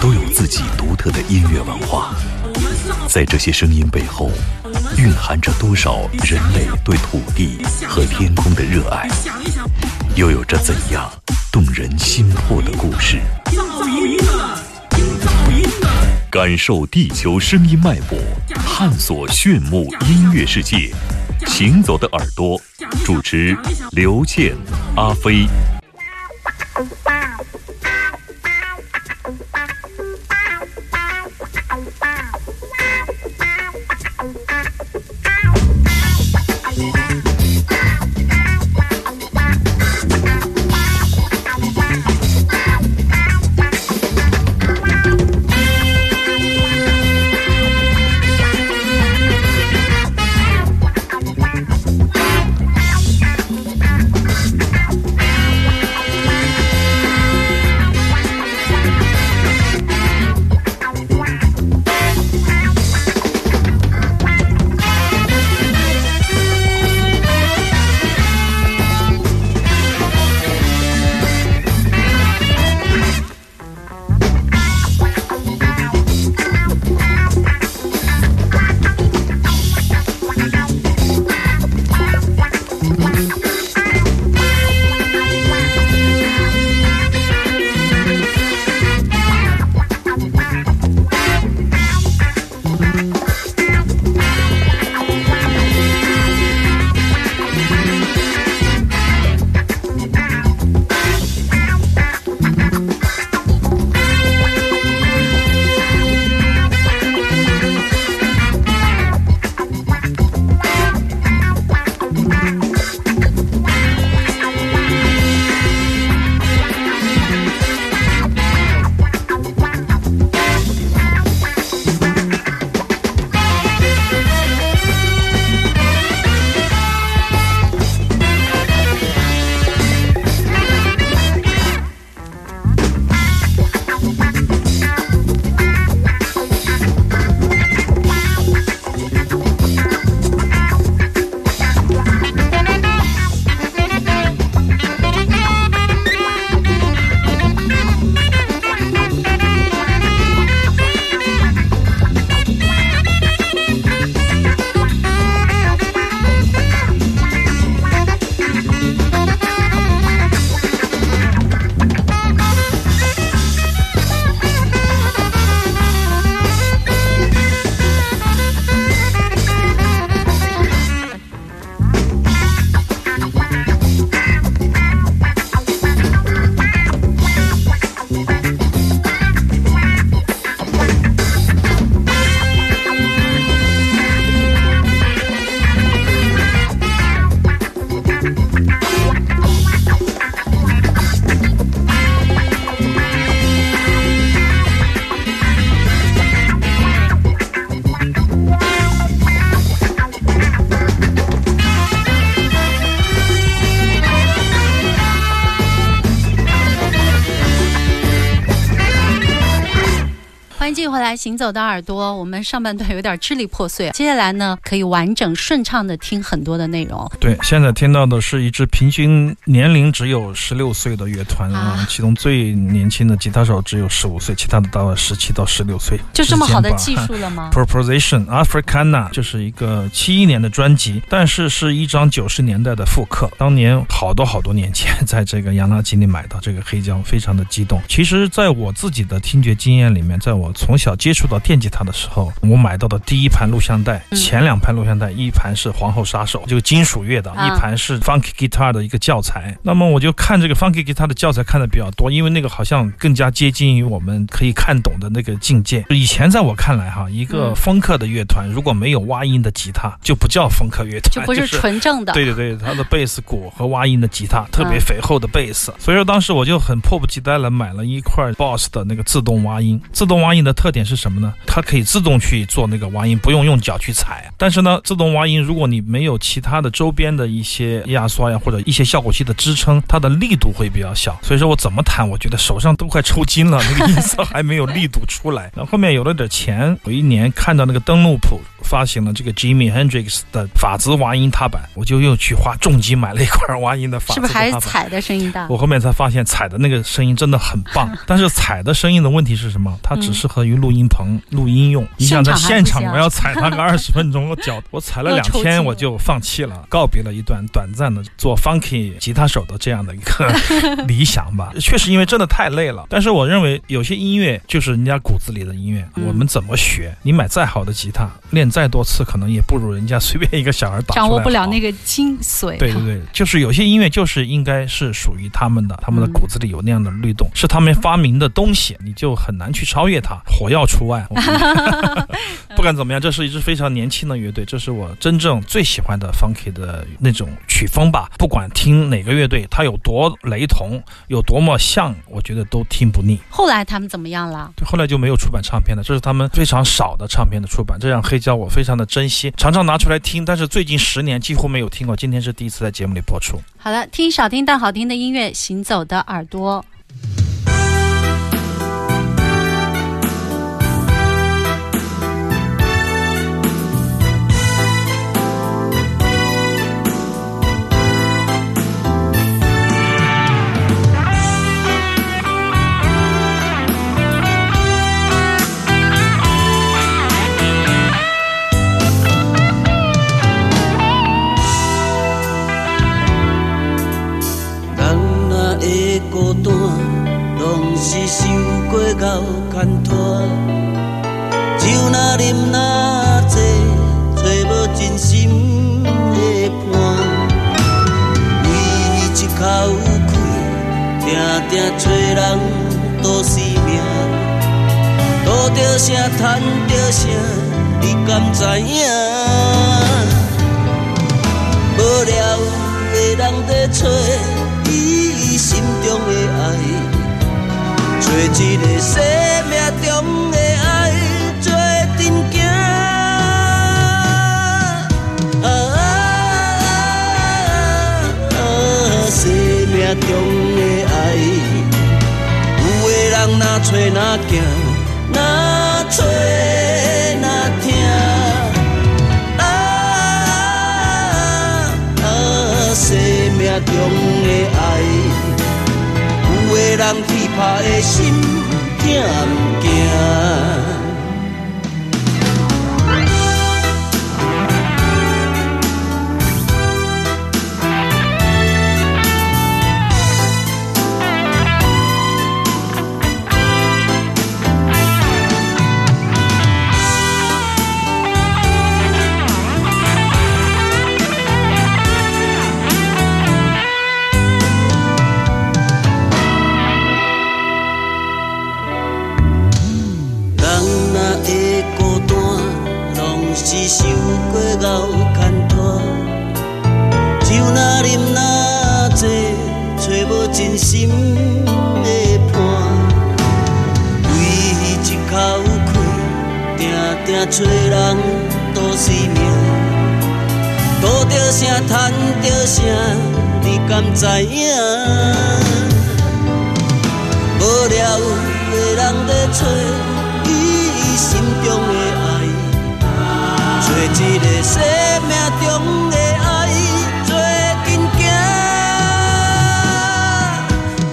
都有自己独特的音乐文化。在这些声音背后，蕴含着多少人类对土地和天空的热爱？又有着怎样动人心魄的故事？感受地球声音脉搏，探索炫目音乐世界。行走的耳朵，主持刘健、阿飞。行走的耳朵，我们上半段有点支离破碎，接下来呢可以完整顺畅的听很多的内容。对，现在听到的是一支平均年龄只有十六岁的乐团啊，其中最年轻的吉他手只有十五岁，其他的到了十七到十六岁。就这么好的技术了吗？Proposition Africana 就是一个七一年的专辑，但是是一张九十年代的复刻。当年好多好多年前，在这个洋垃圾里买到这个黑胶，非常的激动。其实，在我自己的听觉经验里面，在我从小接触到电吉他的时候，我买到的第一盘录像带，前两盘录像带，一盘是皇后杀手，就金属乐的，一盘是 Funky Guitar 的一个教材。那么我就看这个 Funky Guitar 的教材看的比较多，因为那个好像更加接近于我们可以看懂的那个境界。以前在我看来，哈，一个风克的乐团如果没有挖音的吉他，就不叫风克乐团，就不是纯正的。对对对，它的贝斯鼓和挖音的吉他特别肥厚的贝斯，所以说当时我就很迫不及待了买了一块 Boss 的那个自动挖音。自动挖音的特特点是什么呢？它可以自动去做那个挖音，不用用脚去踩。但是呢，自动挖音，如果你没有其他的周边的一些压缩呀，或者一些效果器的支撑，它的力度会比较小。所以说我怎么弹，我觉得手上都快抽筋了，那个音色还没有力度出来。然后后面有了点钱，有一年看到那个登录谱。发行了这个 Jimmy Hendrix 的法兹挖音踏板，我就又去花重金买了一块挖音的法兹是不是还是踩的声音大？我后面才发现踩的那个声音真的很棒，但是踩的声音的问题是什么？它只适合于录音棚录音用。你想在现场我要踩它个二十分钟，我脚我踩了两天我就放弃了，告别了一段短暂的做 funky 吉他手的这样的一个 理想吧。确实因为真的太累了，但是我认为有些音乐就是人家骨子里的音乐，我们怎么学？你买再好的吉他练。再多次可能也不如人家随便一个小孩打掌握不了那个精髓。对对对，就是有些音乐就是应该是属于他们的，他们的骨子里有那样的律动，是他们发明的东西，你就很难去超越它，火药除外。不管怎么样，这是一支非常年轻的乐队，这是我真正最喜欢的 funky 的那种曲风吧。不管听哪个乐队，它有多雷同，有多么像，我觉得都听不腻。后来他们怎么样了？对，后来就没有出版唱片了，这是他们非常少的唱片的出版，这让黑胶我非常的珍惜，常常拿出来听。但是最近十年几乎没有听过，今天是第一次在节目里播出。好了，听少听但好听的音乐，行走的耳朵。叹着啥，贪着啥，你敢知影？无聊的人在找伊心中的爱，找一个生命中的爱，做真经。啊生命中哪找哪行。做那听，啊啊！生命中的爱，有个人气魄的心惊唔惊？是受过熬牵拖，酒哪饮哪醉，找无真心的伴。为一口气，定定找人赌性命，赌着啥，贪着啥，你敢知影？无聊的人在找伊心中的。做一个生命中的爱，做阵行。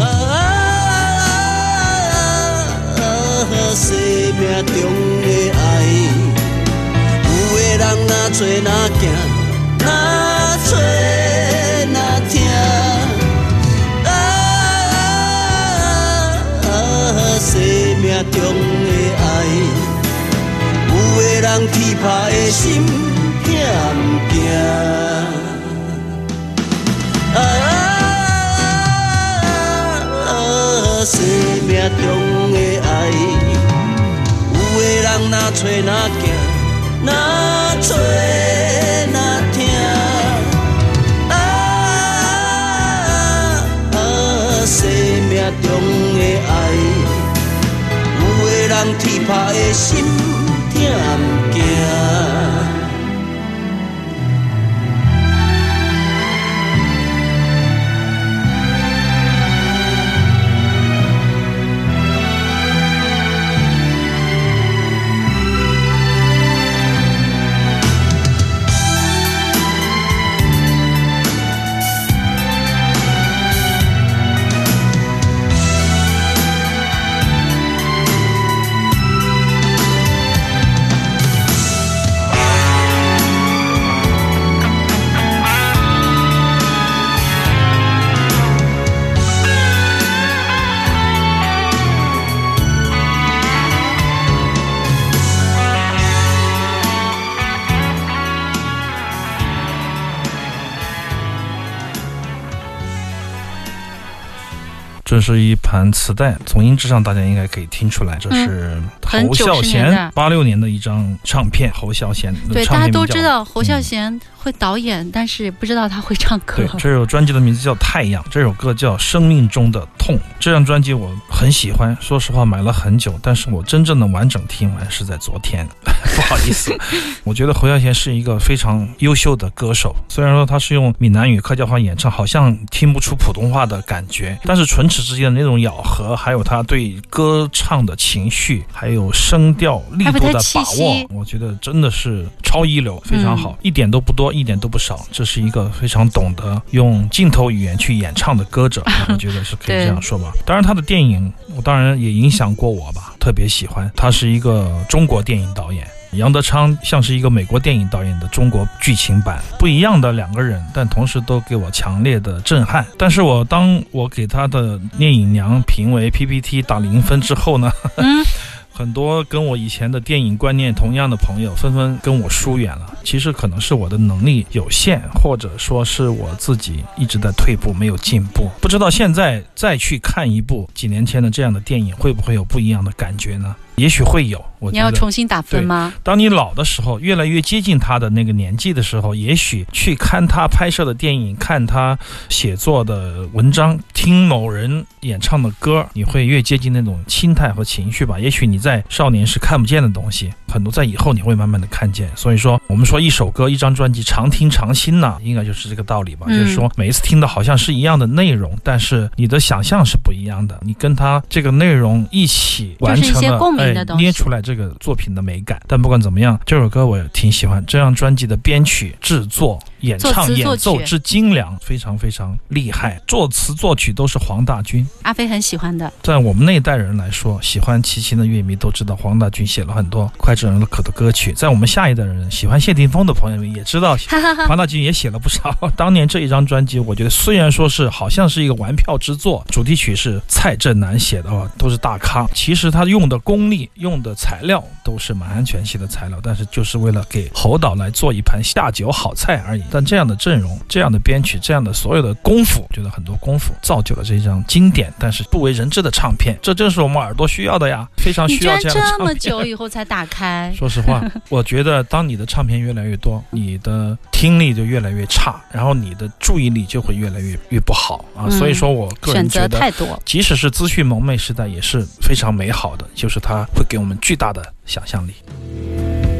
啊，生命中的爱，有的人若找若行，若找若疼。啊，生命中。人气魄的心惊不惊？啊生命中的爱，有的人哪找哪行，哪。找哪听？啊啊！生命中的爱，有的人天。怕的心惊唔惊这是一盘磁带，从音质上大家应该可以听出来，这是很侯孝90年代贤八六年的一张唱片。侯孝贤对，大家都知道侯孝嗯贤会导演，但是不知道他会唱歌对，。这首专辑的名字叫《太阳》，这首歌叫《生命中的痛》。这张专辑我很喜欢，说实话买了很久，但是我真正的完整听完是在昨天。不好意思，我觉得侯孝贤是一个非常优秀的歌手。虽然说他是用闽南语、客家话演唱，好像听不出普通话的感觉，但是唇齿之间的那种咬合，还有他对歌唱的情绪，还有声调力度的把握，我觉得真的是超一流，非常好，嗯一点都不多，一点都不少。这是一个非常懂得用镜头语言去演唱的歌者，我觉得是可以这样说吧。当然，他的电影我当然也影响过我吧，特别喜欢。他是一个中国电影导演。杨德昌像是一个美国电影导演的中国剧情版，不一样的两个人，但同时都给我强烈的震撼。但是我当我给他的《聂隐娘》评为 PPT 打零分之后呢，嗯，很多跟我以前的电影观念同样的朋友纷纷跟我疏远了。其实可能是我的能力有限，或者说是我自己一直在退步，没有进步。不知道现在再去看一部几年前的这样的电影，会不会有不一样的感觉呢？也许会有。我你要重新打分吗？当你老的时候，越来越接近他的那个年纪的时候，也许去看他拍摄的电影，看他写作的文章，听某人演唱的歌，你会越接近那种心态和情绪吧。也许你在少年时看不见的东西，很多在以后你会慢慢的看见。所以说，我们说一首歌、一张专辑常听常新呐，应该就是这个道理吧。嗯就是说，每一次听的好像是一样的内容，但是你的想象是不一样的，你跟他这个内容一起完成了，就是一些共鸣的哎东西捏出来这个作品的美感。但不管怎么样，这首歌我也挺喜欢。这张专辑的编曲、制作、演唱、演奏之精良，非常非常厉害。作词作曲都是黄大军。阿飞很喜欢的。在我们那一代人来说，喜欢齐秦的乐迷都知道黄大军写了很多脍炙人口的歌曲。在我们下一代人喜欢谢霆锋的朋友们也知道，黄大军也写了不少。当年这一张专辑，我觉得虽然说是好像是一个玩票之作，主题曲是蔡振南写的哦，都是大咖。其实他用的功力、用的材料都是满汉全席的材料，但是就是为了给侯导来做一盘下酒好菜而已。但这样的阵容、这样的编曲、这样的所有的功夫，觉得很多功夫造就了这一张经典但是不为人知的唱片。这正是我们耳朵需要的呀，非常需要这样的这么。久以后才打开，说实话，我觉得当你的唱片越来越多，你的听力就越来越差，然后你的注意力就会越来越越不好啊。嗯所以说我个人觉得，太多。即使是资讯蒙昧时代，也是非常美好的，就是它会给我们巨大的想象力。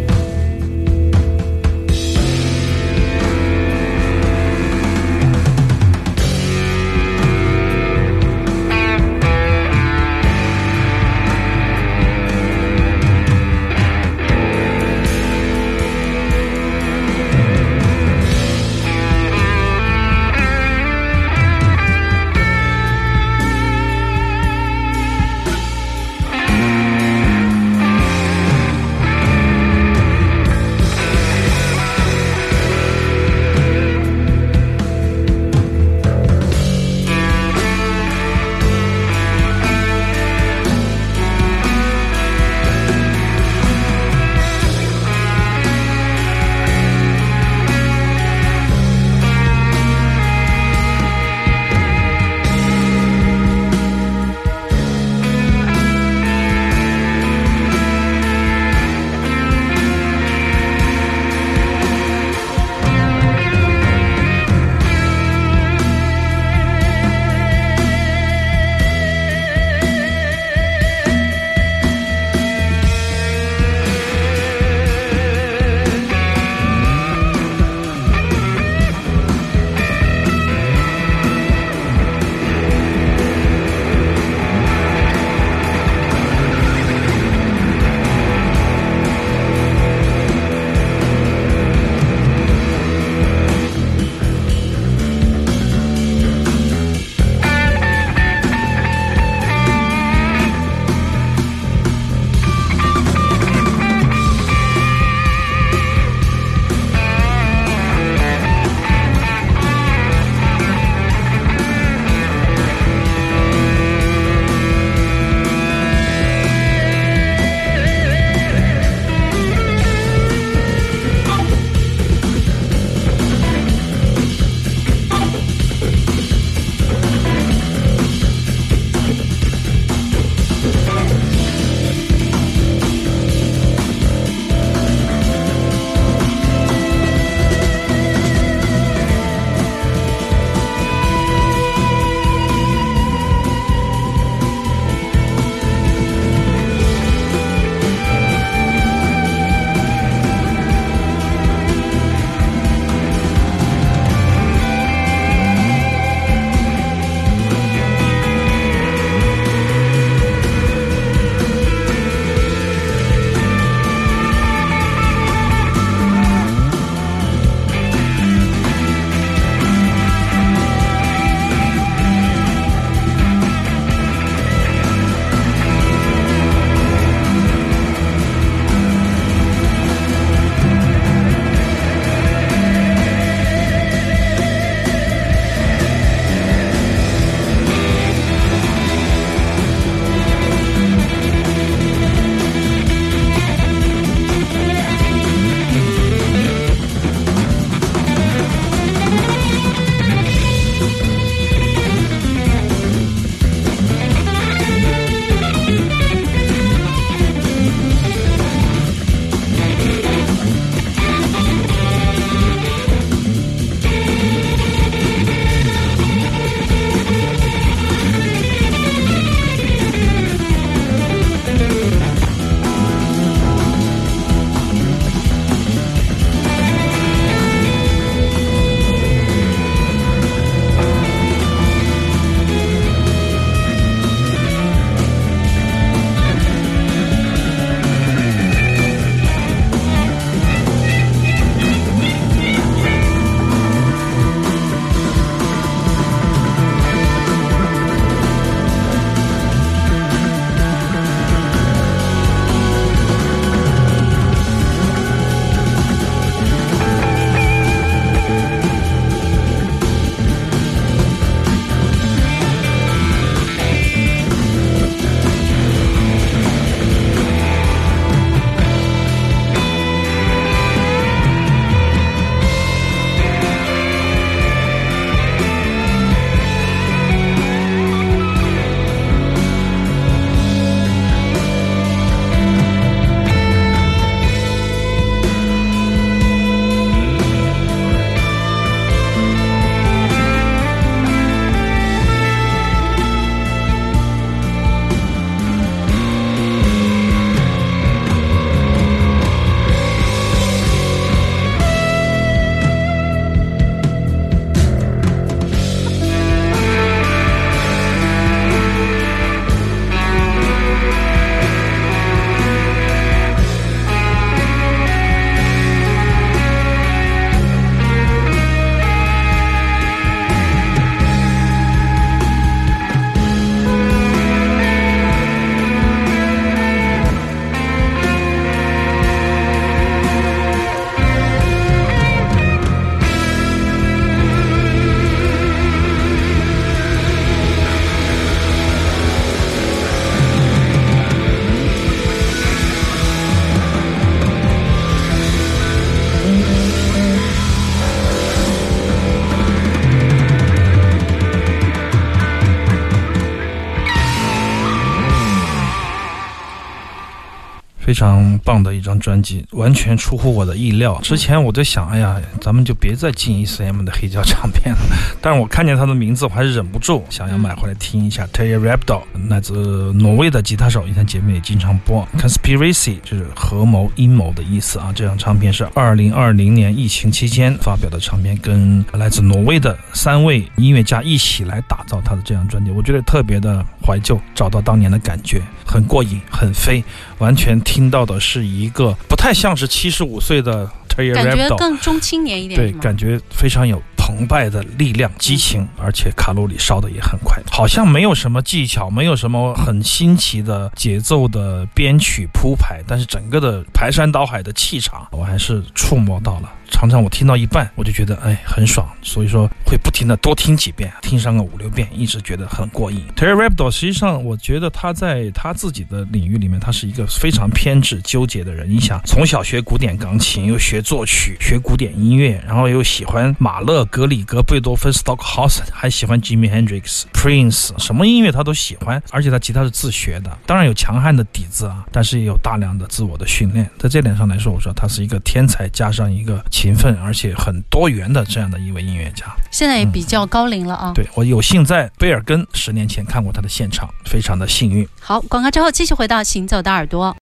非常棒的一张专辑，完全出乎我的意料。之前我在想，哎呀，咱们就别再进 ECM 的黑胶唱片了。但是我看见他的名字，我还是忍不住想要买回来听一下。Terry Rabdo，来自挪威的吉他手，以前节目也经常播。Conspiracy 就是合谋、阴谋的意思啊。这张唱片是二零二零年疫情期间发表的唱片，跟来自挪威的三位音乐家一起来打造他的这张专辑，我觉得特别的怀旧，找到当年的感觉，很过瘾，很飞，完全。听到的是一个不太像是七十五岁的 Terry 感觉更中青年一点，对，感觉非常有澎湃的力量、激情，而且卡路里烧的也很快，好像没有什么技巧，没有什么很新奇的节奏的编曲铺排，但是整个的排山倒海的气场，我还是触摸到了。常常我听到一半，我就觉得哎很爽，所以说会不停的多听几遍，听上个五六遍，一直觉得很过瘾。Terry Rabbdo 实际上，我觉得他在他自己的领域里面，他是一个非常偏执、纠结的人。你想，从小学古典钢琴，又学作曲，学古典音乐，然后又喜欢马勒、格里格、贝多芬、Stockhausen，还喜欢 Jimmy Hendrix、Prince，什么音乐他都喜欢。而且他吉他是自学的，当然有强悍的底子啊，但是也有大量的自我的训练。在这点上来说，我说他是一个天才，加上一个。勤奋而且很多元的这样的一位音乐家，现在也比较高龄了啊。对我有幸在贝尔根十年前看过他的现场，非常的幸运。好，广告之后继续回到行走的耳朵。